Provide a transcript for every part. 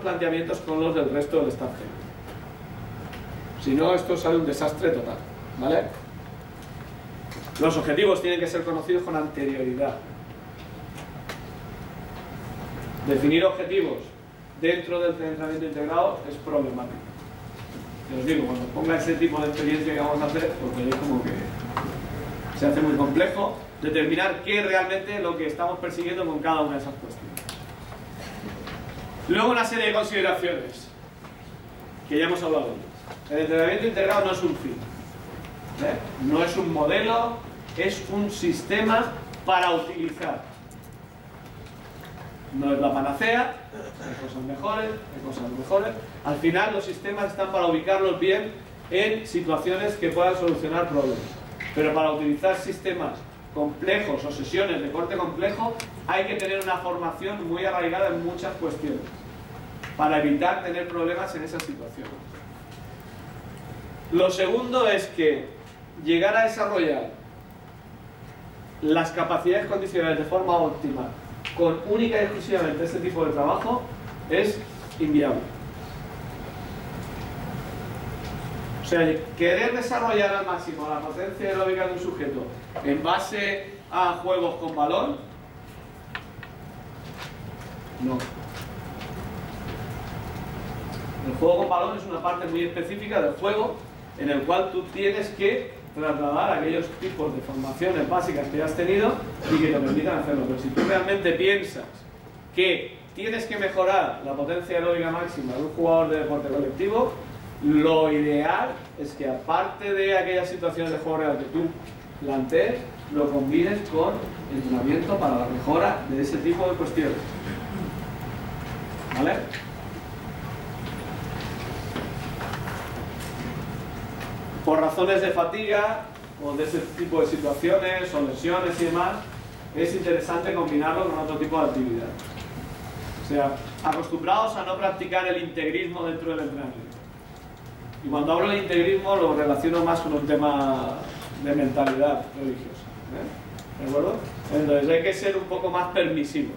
planteamientos con los del resto del staff. Si no, esto sale un desastre total, ¿vale? Los objetivos tienen que ser conocidos con anterioridad. Definir objetivos dentro del entrenamiento integrado es problemático. Os digo, cuando ponga ese tipo de experiencia que vamos a hacer, porque es como que se hace muy complejo determinar qué es realmente lo que estamos persiguiendo con cada una de esas cuestiones. Luego una serie de consideraciones que ya hemos hablado. El entrenamiento integrado no es un fin, ¿eh? no es un modelo, es un sistema para utilizar. No es la panacea, hay cosas mejores, hay cosas mejores. Al final los sistemas están para ubicarlos bien en situaciones que puedan solucionar problemas. Pero para utilizar sistemas complejos o sesiones de corte complejo hay que tener una formación muy arraigada en muchas cuestiones para evitar tener problemas en esas situaciones. Lo segundo es que llegar a desarrollar las capacidades condicionales de forma óptima con única y exclusivamente este tipo de trabajo es inviable. O sea, querer desarrollar al máximo la potencia aeróbica de un sujeto en base a juegos con balón, no. El juego con balón es una parte muy específica del juego en el cual tú tienes que trasladar aquellos tipos de formaciones básicas que has tenido y que te permitan hacerlo. Pero si tú realmente piensas que tienes que mejorar la potencia aeróbica máxima de un jugador de deporte colectivo, lo ideal es que aparte de aquellas situaciones de juego real que tú plantees, lo combines con entrenamiento para la mejora de ese tipo de cuestiones. ¿Vale? por razones de fatiga o de ese tipo de situaciones o lesiones y demás, es interesante combinarlo con otro tipo de actividad. O sea, acostumbrados a no practicar el integrismo dentro del entrenamiento. Y cuando hablo de integrismo lo relaciono más con un tema de mentalidad religiosa. ¿eh? ¿De acuerdo? Entonces hay que ser un poco más permisivos.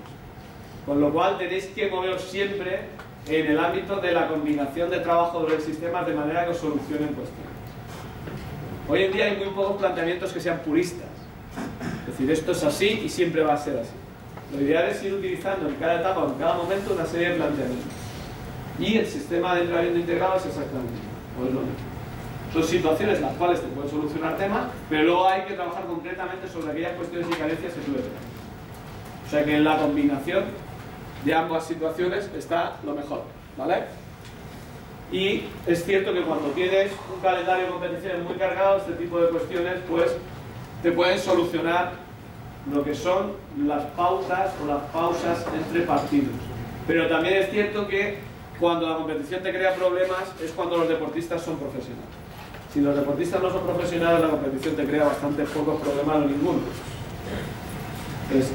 Con lo cual tenéis que moveros siempre en el ámbito de la combinación de trabajo de los sistemas de manera que solucionen cuestiones. Hoy en día hay muy pocos planteamientos que sean puristas. Es decir, esto es así y siempre va a ser así. Lo ideal es ir utilizando en cada etapa o en cada momento una serie de planteamientos. Y el sistema de entrenamiento integrado es exactamente lo mismo. Son situaciones las cuales te pueden solucionar temas, pero luego hay que trabajar concretamente sobre aquellas cuestiones y carencias que tú tener. O sea que en la combinación de ambas situaciones está lo mejor. ¿Vale? Y es cierto que cuando tienes un calendario de competiciones muy cargado, este tipo de cuestiones, pues te pueden solucionar lo que son las pausas o las pausas entre partidos. Pero también es cierto que cuando la competición te crea problemas es cuando los deportistas son profesionales. Si los deportistas no son profesionales, la competición te crea bastante pocos problemas o ninguno.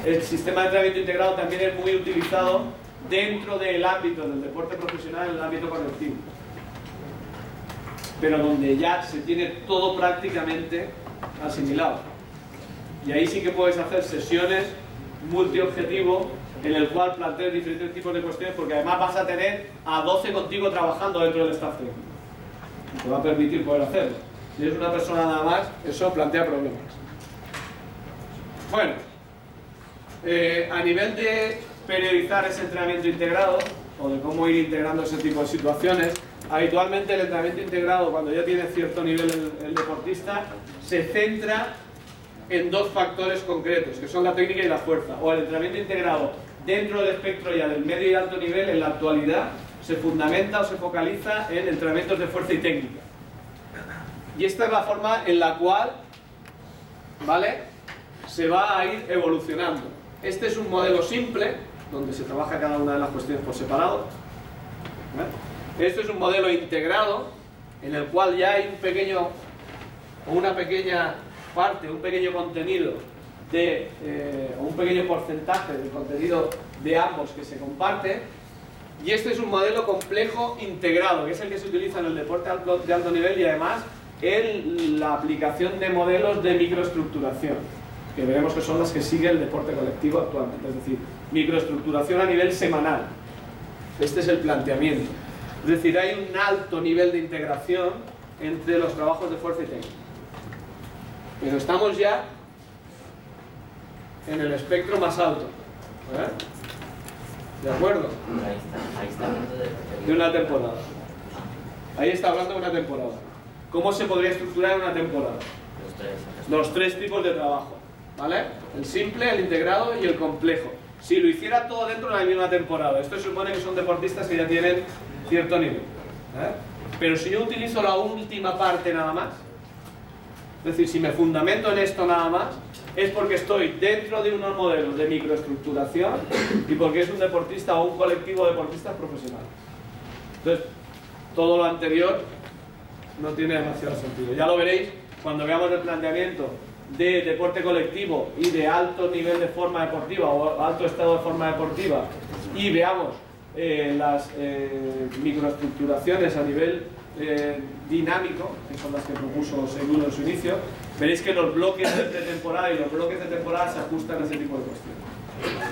el sistema de entrenamiento integrado también es muy utilizado dentro del ámbito del deporte profesional, en el ámbito colectivo pero donde ya se tiene todo prácticamente asimilado. Y ahí sí que puedes hacer sesiones multiobjetivo en el cual plantees diferentes tipos de cuestiones porque además vas a tener a 12 contigo trabajando dentro del staff técnico. Te va a permitir poder hacerlo. Si eres una persona nada más, eso plantea problemas. Bueno, eh, a nivel de periodizar ese entrenamiento integrado o de cómo ir integrando ese tipo de situaciones, Habitualmente el entrenamiento integrado, cuando ya tiene cierto nivel el, deportista, se centra en dos factores concretos, que son la técnica y la fuerza. O el entrenamiento integrado dentro del espectro ya del medio y alto nivel, en la actualidad, se fundamenta o se focaliza en entrenamientos de fuerza y técnica. Y esta es la forma en la cual, ¿vale? Se va a ir evolucionando. Este es un modelo simple, donde se trabaja cada una de las cuestiones por separado. Esto es un modelo integrado en el cual ya hay un pequeño o una pequeña parte, un pequeño contenido de, eh, un pequeño porcentaje del contenido de ambos que se comparte. Y este es un modelo complejo integrado, que es el que se utiliza en el deporte de alto nivel y además en la aplicación de modelos de microestructuración, que veremos que son las que sigue el deporte colectivo actualmente, es decir, microestructuración a nivel semanal. Este es el planteamiento. Es decir, hay un alto nivel de integración entre los trabajos de fuerza y técnica. Pero estamos ya en el espectro más alto. ¿eh? ¿De acuerdo? Ahí está, hablando de... Una temporada. Ahí está hablando de una temporada. ¿Cómo se podría estructurar una temporada? Los tres. Los tres tipos de trabajo. ¿Vale? El simple, el integrado y el complejo. Si lo hiciera todo dentro de la misma temporada. Esto supone que son deportistas que ya tienen cierto nivel. ¿eh? Pero si yo utilizo la última parte nada más, es decir, si me fundamento en esto nada más, es porque estoy dentro de unos modelos de microestructuración y porque es un deportista o un colectivo de deportistas profesionales. Entonces, todo lo anterior no tiene demasiado sentido. Ya lo veréis cuando veamos el planteamiento de deporte colectivo y de alto nivel de forma deportiva o alto estado de forma deportiva y veamos eh, las eh, microestructuraciones a nivel eh, dinámico, que son las que propuso Seguro en su inicio, veréis que los bloques de temporada y los bloques de temporada se ajustan a ese tipo de cuestiones.